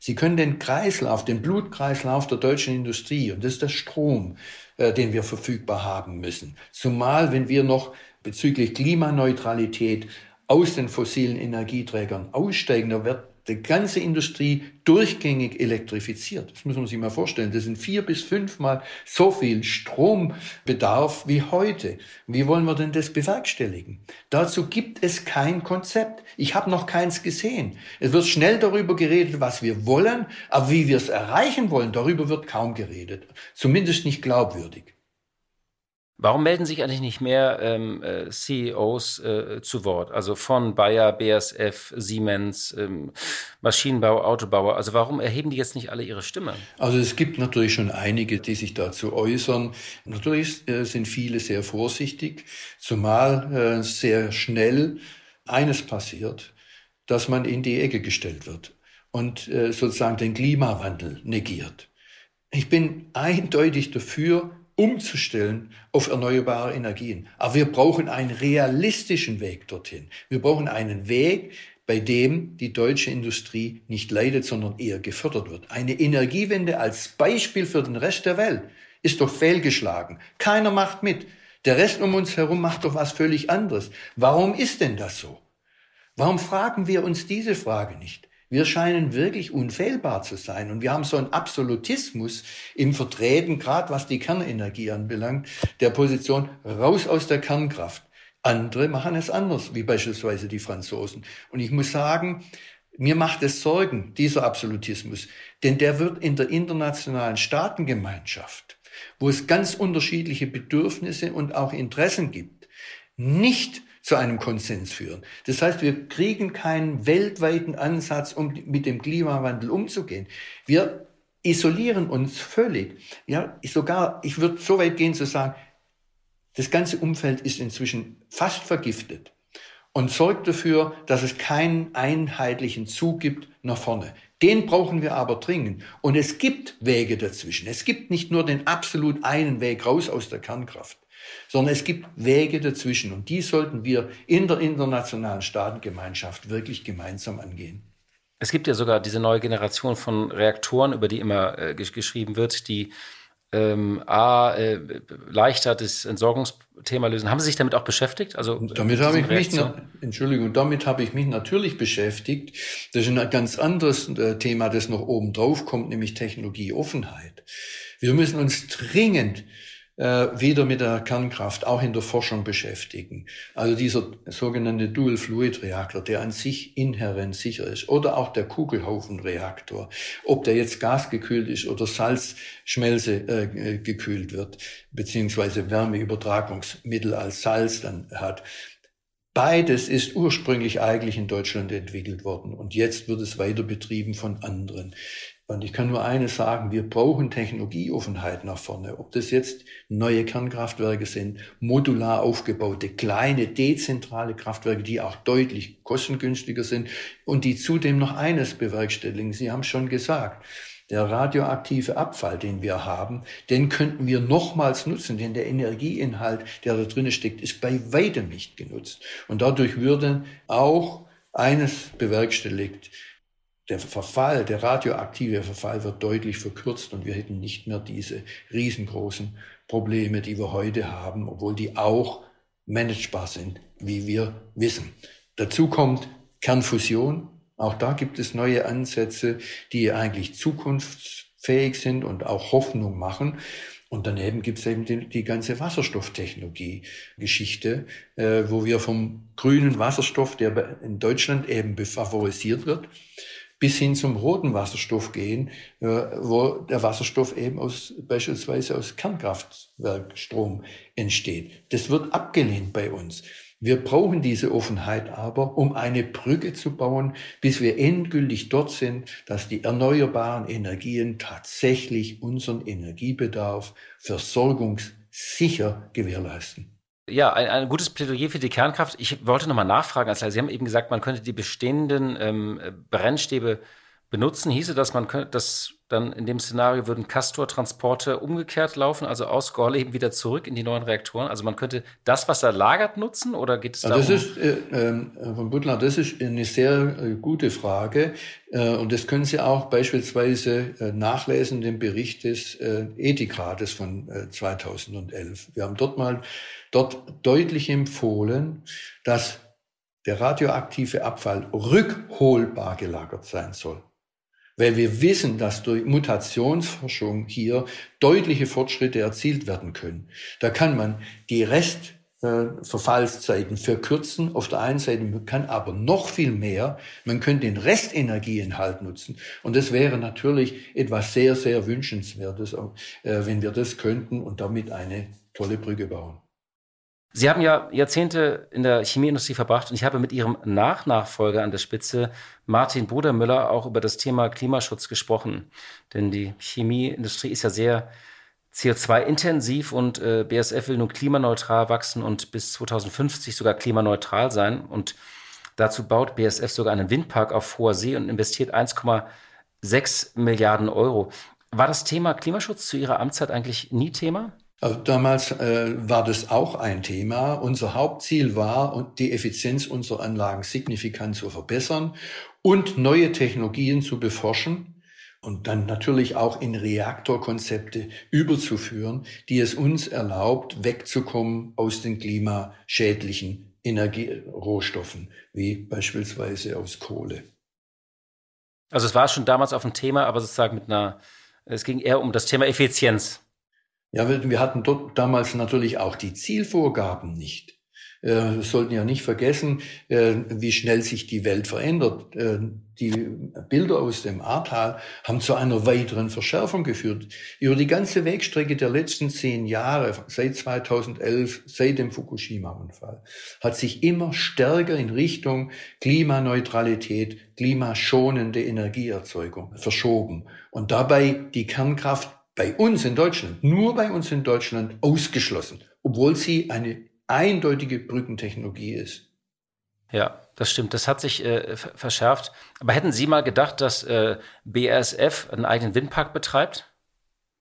Sie können den Kreislauf, den Blutkreislauf der deutschen Industrie, und das ist der Strom, äh, den wir verfügbar haben müssen. Zumal, wenn wir noch bezüglich Klimaneutralität aus den fossilen Energieträgern aussteigen, da wird die ganze Industrie durchgängig elektrifiziert. Das muss man sich mal vorstellen. Das sind vier bis fünfmal so viel Strombedarf wie heute. Wie wollen wir denn das bewerkstelligen? Dazu gibt es kein Konzept. Ich habe noch keins gesehen. Es wird schnell darüber geredet, was wir wollen, aber wie wir es erreichen wollen, darüber wird kaum geredet. Zumindest nicht glaubwürdig. Warum melden sich eigentlich nicht mehr ähm, äh, CEOs äh, zu Wort? Also von Bayer, BASF, Siemens, ähm, Maschinenbau, Autobauer. Also warum erheben die jetzt nicht alle ihre Stimme? Also es gibt natürlich schon einige, die sich dazu äußern. Natürlich äh, sind viele sehr vorsichtig, zumal äh, sehr schnell eines passiert, dass man in die Ecke gestellt wird und äh, sozusagen den Klimawandel negiert. Ich bin eindeutig dafür, umzustellen auf erneuerbare Energien. Aber wir brauchen einen realistischen Weg dorthin. Wir brauchen einen Weg, bei dem die deutsche Industrie nicht leidet, sondern eher gefördert wird. Eine Energiewende als Beispiel für den Rest der Welt ist doch fehlgeschlagen. Keiner macht mit. Der Rest um uns herum macht doch was völlig anderes. Warum ist denn das so? Warum fragen wir uns diese Frage nicht? Wir scheinen wirklich unfehlbar zu sein. Und wir haben so einen Absolutismus im Vertreten, gerade was die Kernenergie anbelangt, der Position raus aus der Kernkraft. Andere machen es anders, wie beispielsweise die Franzosen. Und ich muss sagen, Mir macht es Sorgen, dieser Absolutismus, denn der wird in der internationalen Staatengemeinschaft, wo es ganz unterschiedliche Bedürfnisse und auch Interessen gibt, nicht zu einem Konsens führen. Das heißt, wir kriegen keinen weltweiten Ansatz, um mit dem Klimawandel umzugehen. Wir isolieren uns völlig. Ja, sogar, ich würde so weit gehen zu sagen, das ganze Umfeld ist inzwischen fast vergiftet und sorgt dafür, dass es keinen einheitlichen Zug gibt nach vorne. Den brauchen wir aber dringend. Und es gibt Wege dazwischen. Es gibt nicht nur den absolut einen Weg raus aus der Kernkraft, sondern es gibt Wege dazwischen. Und die sollten wir in der internationalen Staatengemeinschaft wirklich gemeinsam angehen. Es gibt ja sogar diese neue Generation von Reaktoren, über die immer äh, geschrieben wird, die ähm, A, äh, leichter das Entsorgungsthema lösen. Haben Sie sich damit auch beschäftigt? Also damit habe ich mich, Entschuldigung, damit habe ich mich natürlich beschäftigt. Das ist ein ganz anderes äh, Thema, das noch oben drauf kommt, nämlich Technologieoffenheit. Wir müssen uns dringend äh, wieder mit der Kernkraft auch in der Forschung beschäftigen. Also dieser sogenannte Dual-Fluid-Reaktor, der an sich inhärent sicher ist, oder auch der Kugelhaufen-Reaktor, ob der jetzt gasgekühlt ist oder Salzschmelze äh, gekühlt wird, beziehungsweise Wärmeübertragungsmittel als Salz dann hat. Beides ist ursprünglich eigentlich in Deutschland entwickelt worden und jetzt wird es weiter betrieben von anderen. Und ich kann nur eines sagen, wir brauchen Technologieoffenheit nach vorne. Ob das jetzt neue Kernkraftwerke sind, modular aufgebaute, kleine, dezentrale Kraftwerke, die auch deutlich kostengünstiger sind und die zudem noch eines bewerkstelligen. Sie haben schon gesagt, der radioaktive Abfall, den wir haben, den könnten wir nochmals nutzen, denn der Energieinhalt, der da drinnen steckt, ist bei weitem nicht genutzt. Und dadurch würde auch eines bewerkstelligt, der Verfall, der radioaktive Verfall wird deutlich verkürzt und wir hätten nicht mehr diese riesengroßen Probleme, die wir heute haben, obwohl die auch managebar sind, wie wir wissen. Dazu kommt Kernfusion. Auch da gibt es neue Ansätze, die eigentlich zukunftsfähig sind und auch Hoffnung machen. Und daneben gibt es eben die, die ganze Wasserstofftechnologie-Geschichte, äh, wo wir vom grünen Wasserstoff, der in Deutschland eben favorisiert wird, bis hin zum roten Wasserstoff gehen, äh, wo der Wasserstoff eben aus, beispielsweise aus Kernkraftwerkstrom entsteht. Das wird abgelehnt bei uns. Wir brauchen diese Offenheit aber, um eine Brücke zu bauen, bis wir endgültig dort sind, dass die erneuerbaren Energien tatsächlich unseren Energiebedarf versorgungssicher gewährleisten. Ja, ein, ein gutes Plädoyer für die Kernkraft. Ich wollte nochmal nachfragen. Also Sie haben eben gesagt, man könnte die bestehenden ähm, Brennstäbe benutzen. Hieße das, man könnte das dann in dem Szenario würden Castor-Transporte umgekehrt laufen, also aus Gorleben wieder zurück in die neuen Reaktoren. Also man könnte das, was er lagert, nutzen oder geht es darum? Das ist, äh, äh, von Butler, das ist eine sehr äh, gute Frage. Äh, und das können Sie auch beispielsweise äh, nachlesen, dem Bericht des äh, Ethikrates von 2011. Wir haben dort mal dort deutlich empfohlen, dass der radioaktive Abfall rückholbar gelagert sein soll weil wir wissen, dass durch Mutationsforschung hier deutliche Fortschritte erzielt werden können. Da kann man die Restverfallszeiten verkürzen auf der einen Seite, man kann aber noch viel mehr, man könnte den Restenergieinhalt nutzen und das wäre natürlich etwas sehr, sehr wünschenswertes, äh, wenn wir das könnten und damit eine tolle Brücke bauen. Sie haben ja Jahrzehnte in der Chemieindustrie verbracht und ich habe mit Ihrem Nachnachfolger an der Spitze, Martin Brudermüller, auch über das Thema Klimaschutz gesprochen. Denn die Chemieindustrie ist ja sehr CO2-intensiv und äh, BSF will nun klimaneutral wachsen und bis 2050 sogar klimaneutral sein. Und dazu baut BSF sogar einen Windpark auf hoher See und investiert 1,6 Milliarden Euro. War das Thema Klimaschutz zu Ihrer Amtszeit eigentlich nie Thema? Also damals äh, war das auch ein Thema. Unser Hauptziel war, die Effizienz unserer Anlagen signifikant zu verbessern und neue Technologien zu beforschen und dann natürlich auch in Reaktorkonzepte überzuführen, die es uns erlaubt, wegzukommen aus den klimaschädlichen Energierohstoffen, wie beispielsweise aus Kohle. Also es war schon damals auf dem Thema, aber sozusagen mit einer, es ging eher um das Thema Effizienz. Ja, wir hatten dort damals natürlich auch die Zielvorgaben nicht. äh, wir sollten ja nicht vergessen, äh, wie schnell sich die Welt verändert. Äh, die Bilder aus dem Ahrtal haben zu einer weiteren Verschärfung geführt. Über die ganze Wegstrecke der letzten zehn Jahre, seit 2011, seit dem Fukushima-Unfall, hat sich immer stärker in Richtung Klimaneutralität, klimaschonende Energieerzeugung verschoben. Und dabei die Kernkraft bei uns in Deutschland, nur bei uns in Deutschland ausgeschlossen, obwohl sie eine eindeutige Brückentechnologie ist. Ja, das stimmt. Das hat sich äh, verschärft. Aber hätten Sie mal gedacht, dass äh, BASF einen eigenen Windpark betreibt?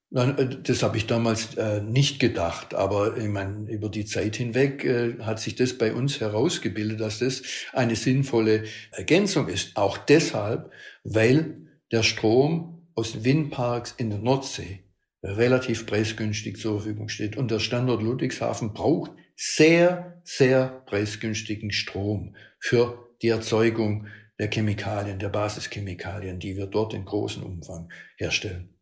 Nein, äh, das habe ich damals äh, nicht gedacht, aber ich meine, über die Zeit hinweg äh, hat sich das bei uns herausgebildet, dass das eine sinnvolle Ergänzung ist. Auch deshalb, weil der Strom aus Windparks in der Nordsee relativ preisgünstig zur Verfügung steht und der Standort Ludwigshafen braucht sehr, sehr preisgünstigen Strom für die Erzeugung der Chemikalien, der Basischemikalien, die wir dort in großem Umfang herstellen.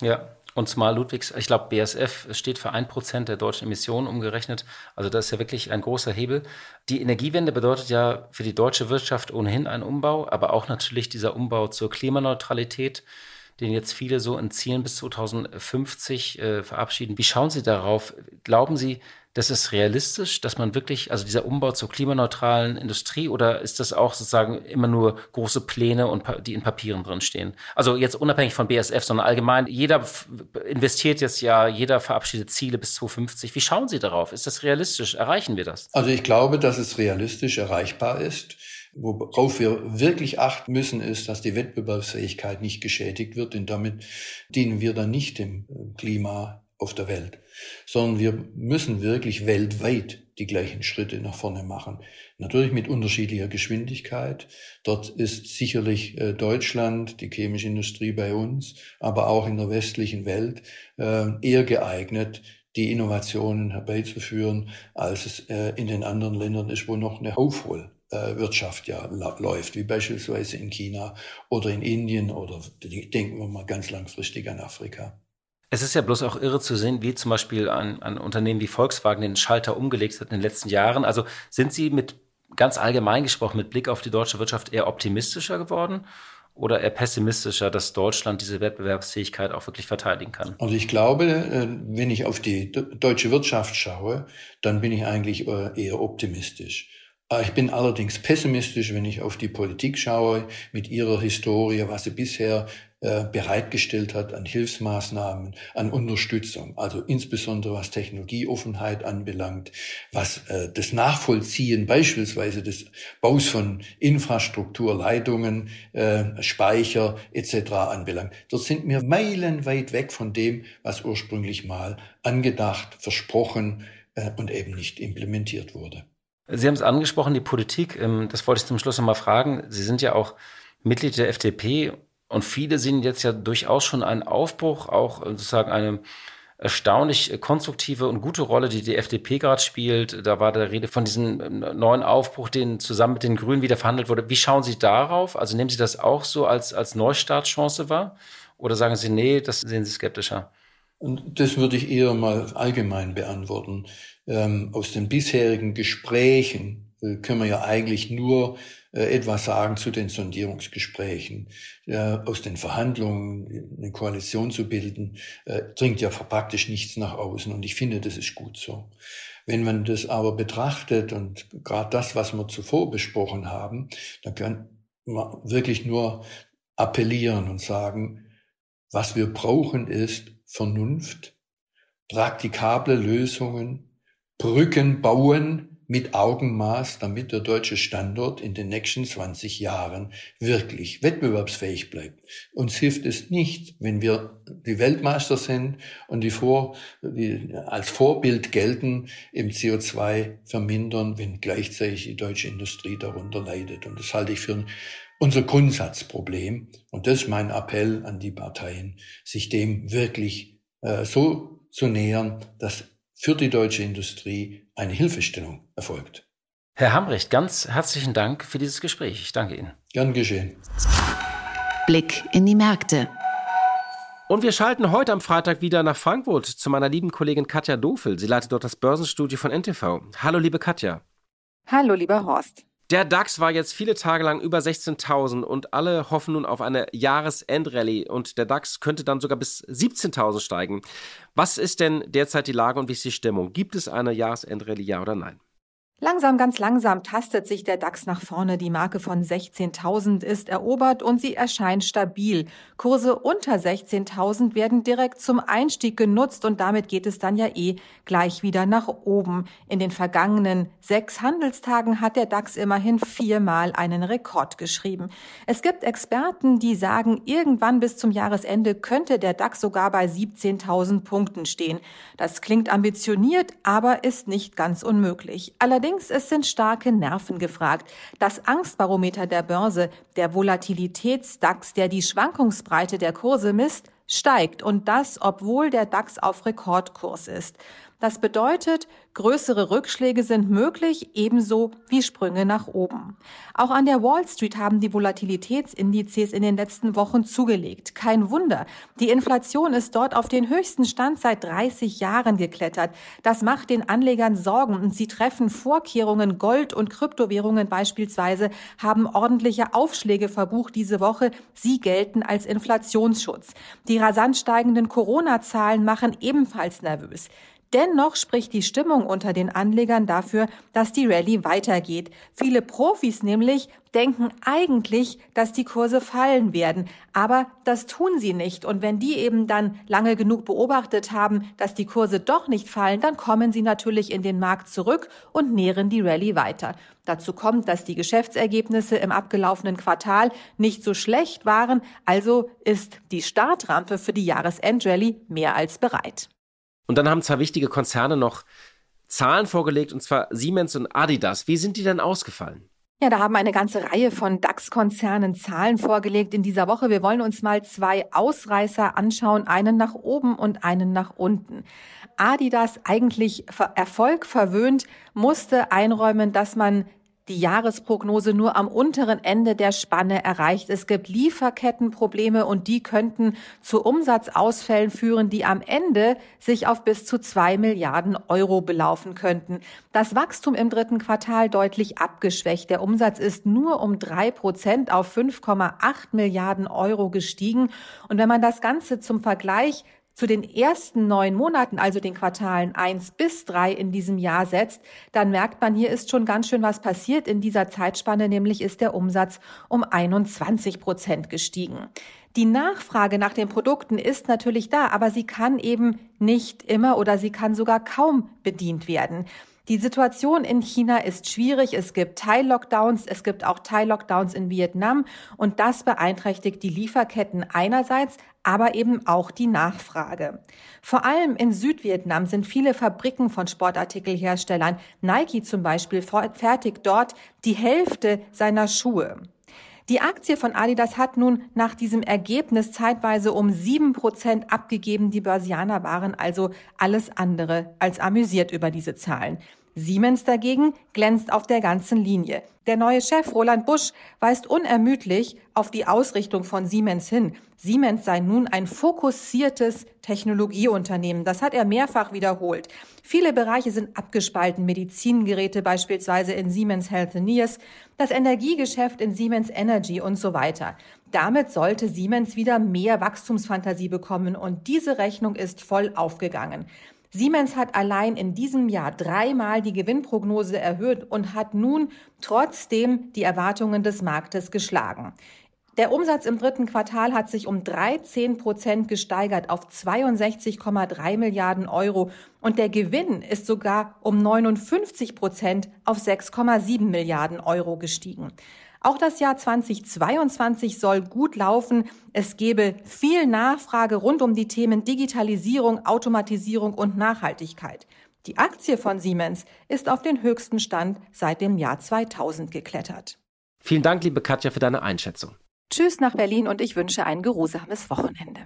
Ja, und zumal Ludwigs, ich glaube, BSF steht für ein Prozent der deutschen Emissionen umgerechnet. Also das ist ja wirklich ein großer Hebel. Die Energiewende bedeutet ja für die deutsche Wirtschaft ohnehin einen Umbau, aber auch natürlich dieser Umbau zur Klimaneutralität den jetzt viele so in Zielen bis 2050 äh, verabschieden. Wie schauen Sie darauf? Glauben Sie, das ist realistisch, dass man wirklich, also dieser Umbau zur klimaneutralen Industrie oder ist das auch sozusagen immer nur große Pläne und die in Papieren drin stehen? Also jetzt unabhängig von BSF, sondern allgemein, jeder investiert jetzt ja, jeder verabschiedet Ziele bis 2050. Wie schauen Sie darauf? Ist das realistisch? Erreichen wir das? Also ich glaube, dass es realistisch erreichbar ist. Worauf wir wirklich achten müssen, ist, dass die Wettbewerbsfähigkeit nicht geschädigt wird, denn damit dienen wir dann nicht dem äh, Klima auf der Welt, sondern wir müssen wirklich weltweit die gleichen Schritte nach vorne machen. Natürlich mit unterschiedlicher Geschwindigkeit. Dort ist sicherlich äh, Deutschland, die chemische Industrie bei uns, aber auch in der westlichen Welt äh, eher geeignet, die Innovationen herbeizuführen, als es in den anderen Ländern ist, wo noch eine Aufhol Wirtschaft ja läuft, wie beispielsweise in China oder in Indien oder denken wir mal ganz langfristig an Afrika. Es ist ja bloß auch irre zu sehen, wie zum Beispiel ein, ein Unternehmen wie Volkswagen den Schalter umgelegt hat in den letzten Jahren. Also sind Sie mit ganz allgemein gesprochen mit Blick auf die deutsche Wirtschaft eher optimistischer geworden oder eher pessimistischer, dass Deutschland diese Wettbewerbsfähigkeit auch wirklich verteidigen kann? Also ich glaube, äh, wenn ich auf die deutsche Wirtschaft schaue, dann bin ich eigentlich äh, eher optimistisch. Ah, ich bin allerdings pessimistisch, wenn ich auf die Politik schaue, mit ihrer Historie, was sie bisher äh, bereitgestellt hat an Hilfsmaßnahmen, an Unterstützung, also insbesondere was Technologieoffenheit anbelangt, was äh, das Nachvollziehen beispielsweise des Baus von Infrastruktur, Leitungen, äh, Speicher etc. anbelangt. Dort sind wir meilenweit weg von dem, was ursprünglich mal angedacht, versprochen äh, und eben nicht implementiert wurde. Sie haben es angesprochen, die Politik. Ähm, das wollte ich zum Schluss nochmal fragen. Sie sind ja auch Mitglied der FDP und viele sehen jetzt ja durchaus schon einen Aufbruch, auch sozusagen eine erstaunlich konstruktive und gute Rolle, die die FDP gerade spielt. Da war der Rede von diesem ähm, neuen Aufbruch, den zusammen mit den Grünen wieder verhandelt wurde. Wie schauen Sie darauf? Also nehmen Sie das auch so als, als Neustartchance wahr? Oder sagen Sie, nee, das sehen Sie skeptischer? Das würde ich eher mal allgemein beantworten. Ähm, aus den bisherigen Gesprächen äh, können wir ja eigentlich nur äh, etwas sagen zu den Sondierungsgesprächen. Ja, aus den Verhandlungen eine Koalition zu bilden, äh, dringt ja praktisch nichts nach außen. Und ich finde, das ist gut so. Wenn man das aber betrachtet und gerade das, was wir zuvor besprochen haben, dann kann man wirklich nur appellieren und sagen, was wir brauchen ist Vernunft, praktikable Lösungen, Brücken bauen mit Augenmaß, damit der deutsche Standort in den nächsten 20 Jahren wirklich wettbewerbsfähig bleibt. Uns hilft es nicht, wenn wir die Weltmeister sind und die, vor, die als Vorbild gelten, im CO2 vermindern, wenn gleichzeitig die deutsche Industrie darunter leidet. Und das halte ich für unser Grundsatzproblem. Und das ist mein Appell an die Parteien, sich dem wirklich äh, so zu nähern, dass für die deutsche Industrie eine Hilfestellung erfolgt. Herr Hamrecht, ganz herzlichen Dank für dieses Gespräch. Ich danke Ihnen. Gern geschehen. Blick in die Märkte. Und wir schalten heute am Freitag wieder nach Frankfurt zu meiner lieben Kollegin Katja Dofel. Sie leitet dort das Börsenstudio von NTV. Hallo, liebe Katja. Hallo, lieber Horst. Der DAX war jetzt viele Tage lang über 16.000 und alle hoffen nun auf eine Jahresendrallye und der DAX könnte dann sogar bis 17.000 steigen. Was ist denn derzeit die Lage und wie ist die Stimmung? Gibt es eine Jahresendrallye, ja oder nein? Langsam, ganz langsam tastet sich der DAX nach vorne. Die Marke von 16.000 ist erobert und sie erscheint stabil. Kurse unter 16.000 werden direkt zum Einstieg genutzt und damit geht es dann ja eh gleich wieder nach oben. In den vergangenen sechs Handelstagen hat der DAX immerhin viermal einen Rekord geschrieben. Es gibt Experten, die sagen, irgendwann bis zum Jahresende könnte der DAX sogar bei 17.000 Punkten stehen. Das klingt ambitioniert, aber ist nicht ganz unmöglich. Allerdings Allerdings, es sind starke Nerven gefragt. Das Angstbarometer der Börse, der Volatilitätsdax, der die Schwankungsbreite der Kurse misst, steigt und das, obwohl der DAX auf Rekordkurs ist. Das bedeutet, größere Rückschläge sind möglich, ebenso wie Sprünge nach oben. Auch an der Wall Street haben die Volatilitätsindizes in den letzten Wochen zugelegt. Kein Wunder. Die Inflation ist dort auf den höchsten Stand seit 30 Jahren geklettert. Das macht den Anlegern Sorgen und sie treffen Vorkehrungen. Gold und Kryptowährungen beispielsweise haben ordentliche Aufschläge verbucht diese Woche. Sie gelten als Inflationsschutz. Die rasant steigenden Corona-Zahlen machen ebenfalls nervös. Dennoch spricht die Stimmung unter den Anlegern dafür, dass die Rallye weitergeht. Viele Profis nämlich denken eigentlich, dass die Kurse fallen werden. Aber das tun sie nicht. Und wenn die eben dann lange genug beobachtet haben, dass die Kurse doch nicht fallen, dann kommen sie natürlich in den Markt zurück und nähren die Rallye weiter. Dazu kommt, dass die Geschäftsergebnisse im abgelaufenen Quartal nicht so schlecht waren. Also ist die Startrampe für die Jahresendrallye mehr als bereit. Und dann haben zwei wichtige Konzerne noch Zahlen vorgelegt, und zwar Siemens und Adidas. Wie sind die denn ausgefallen? Ja, da haben eine ganze Reihe von DAX-Konzernen Zahlen vorgelegt in dieser Woche. Wir wollen uns mal zwei Ausreißer anschauen, einen nach oben und einen nach unten. Adidas, eigentlich Erfolg verwöhnt, musste einräumen, dass man die Jahresprognose nur am unteren Ende der Spanne erreicht. Es gibt Lieferkettenprobleme und die könnten zu Umsatzausfällen führen, die am Ende sich auf bis zu zwei Milliarden Euro belaufen könnten. Das Wachstum im dritten Quartal deutlich abgeschwächt. Der Umsatz ist nur um drei Prozent auf 5,8 Milliarden Euro gestiegen. Und wenn man das Ganze zum Vergleich zu den ersten neun Monaten, also den Quartalen eins bis drei in diesem Jahr setzt, dann merkt man, hier ist schon ganz schön was passiert in dieser Zeitspanne, nämlich ist der Umsatz um 21 Prozent gestiegen. Die Nachfrage nach den Produkten ist natürlich da, aber sie kann eben nicht immer oder sie kann sogar kaum bedient werden. Die Situation in China ist schwierig. Es gibt Teil-Lockdowns, es gibt auch Teil-Lockdowns in Vietnam und das beeinträchtigt die Lieferketten einerseits, aber eben auch die Nachfrage. Vor allem in Südvietnam sind viele Fabriken von Sportartikelherstellern. Nike zum Beispiel fertigt dort die Hälfte seiner Schuhe. Die Aktie von Adidas hat nun nach diesem Ergebnis zeitweise um sieben Prozent abgegeben. Die Börsianer waren also alles andere als amüsiert über diese Zahlen. Siemens dagegen glänzt auf der ganzen Linie. Der neue Chef Roland Busch weist unermüdlich auf die Ausrichtung von Siemens hin. Siemens sei nun ein fokussiertes Technologieunternehmen. Das hat er mehrfach wiederholt. Viele Bereiche sind abgespalten. Medizingeräte beispielsweise in Siemens Healthineers, das Energiegeschäft in Siemens Energy und so weiter. Damit sollte Siemens wieder mehr Wachstumsfantasie bekommen und diese Rechnung ist voll aufgegangen. Siemens hat allein in diesem Jahr dreimal die Gewinnprognose erhöht und hat nun trotzdem die Erwartungen des Marktes geschlagen. Der Umsatz im dritten Quartal hat sich um 13 Prozent gesteigert auf 62,3 Milliarden Euro und der Gewinn ist sogar um 59 Prozent auf 6,7 Milliarden Euro gestiegen. Auch das Jahr 2022 soll gut laufen. Es gebe viel Nachfrage rund um die Themen Digitalisierung, Automatisierung und Nachhaltigkeit. Die Aktie von Siemens ist auf den höchsten Stand seit dem Jahr 2000 geklettert. Vielen Dank, liebe Katja, für deine Einschätzung. Tschüss nach Berlin und ich wünsche ein geruhsames Wochenende.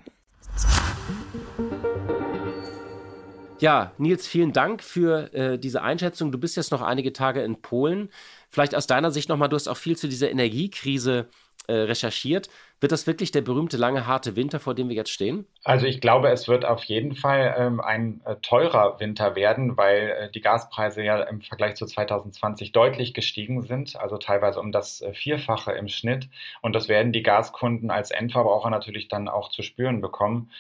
Ja, Nils, vielen Dank für äh, diese Einschätzung. Du bist jetzt noch einige Tage in Polen. Vielleicht aus deiner Sicht nochmal, du hast auch viel zu dieser Energiekrise äh, recherchiert. Wird das wirklich der berühmte lange harte Winter, vor dem wir jetzt stehen? Also ich glaube, es wird auf jeden Fall ähm, ein äh, teurer Winter werden, weil äh, die Gaspreise ja im Vergleich zu 2020 deutlich gestiegen sind, also teilweise um das äh, Vierfache im Schnitt. Und das werden die Gaskunden als Endverbraucher natürlich dann auch zu spüren bekommen.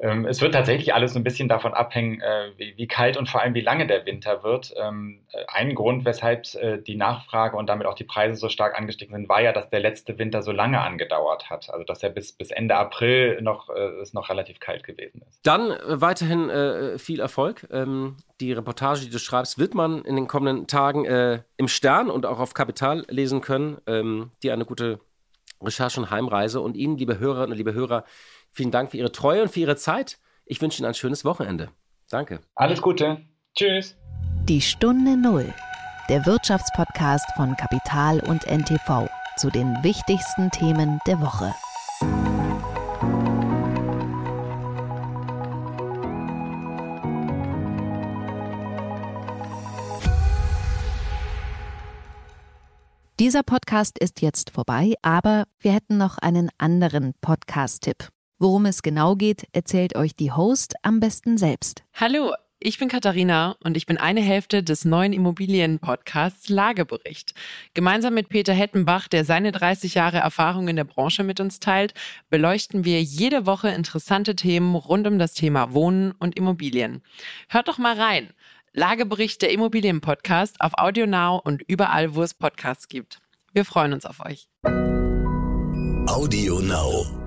Ähm, es wird tatsächlich alles ein bisschen davon abhängen, äh, wie, wie, kalt und vor allem wie lange der Winter wird. Ähm, äh, ein Grund, weshalb äh, die Nachfrage und damit auch die Preise so stark angestiegen sind, war ja, dass der letzte Winter so lange angedauert hat. Also dass er bis, bis Ende April noch, äh, es noch relativ kalt gewesen ist. Dann äh, weiterhin äh, viel Erfolg. Ähm, die Reportage, die du schreibst, wird man in den kommenden Tagen im Stern und auch auf Kapital lesen können, ähm, die eine gute Recherche und Heimreise. Und Ihnen, liebe Hörerinnen und liebe Hörer, Vielen Dank für Ihre Treue und für Ihre Zeit. Ich wünsche Ihnen ein schönes Wochenende. Danke. Alles Gute. Tschüss. Die Stunde Null. Der Wirtschaftspodcast von Kapital und NTV zu den wichtigsten Themen der Woche. Dieser Podcast ist jetzt vorbei, aber wir hätten noch einen anderen Podcast-Tipp. Worum es genau geht, erzählt euch die Host am besten selbst. Hallo, ich bin Katharina und ich bin eine Hälfte des neuen Immobilien-Podcasts Lagebericht. Gemeinsam mit Peter Hettenbach, der seine 30 Jahre Erfahrung in der Branche mit uns teilt, beleuchten wir jede Woche interessante Themen rund um das Thema Wohnen und Immobilien. Hört doch mal rein. Lagebericht der Immobilien-Podcast auf AudioNow und überall, wo es Podcasts gibt. Wir freuen uns auf euch. AudioNow.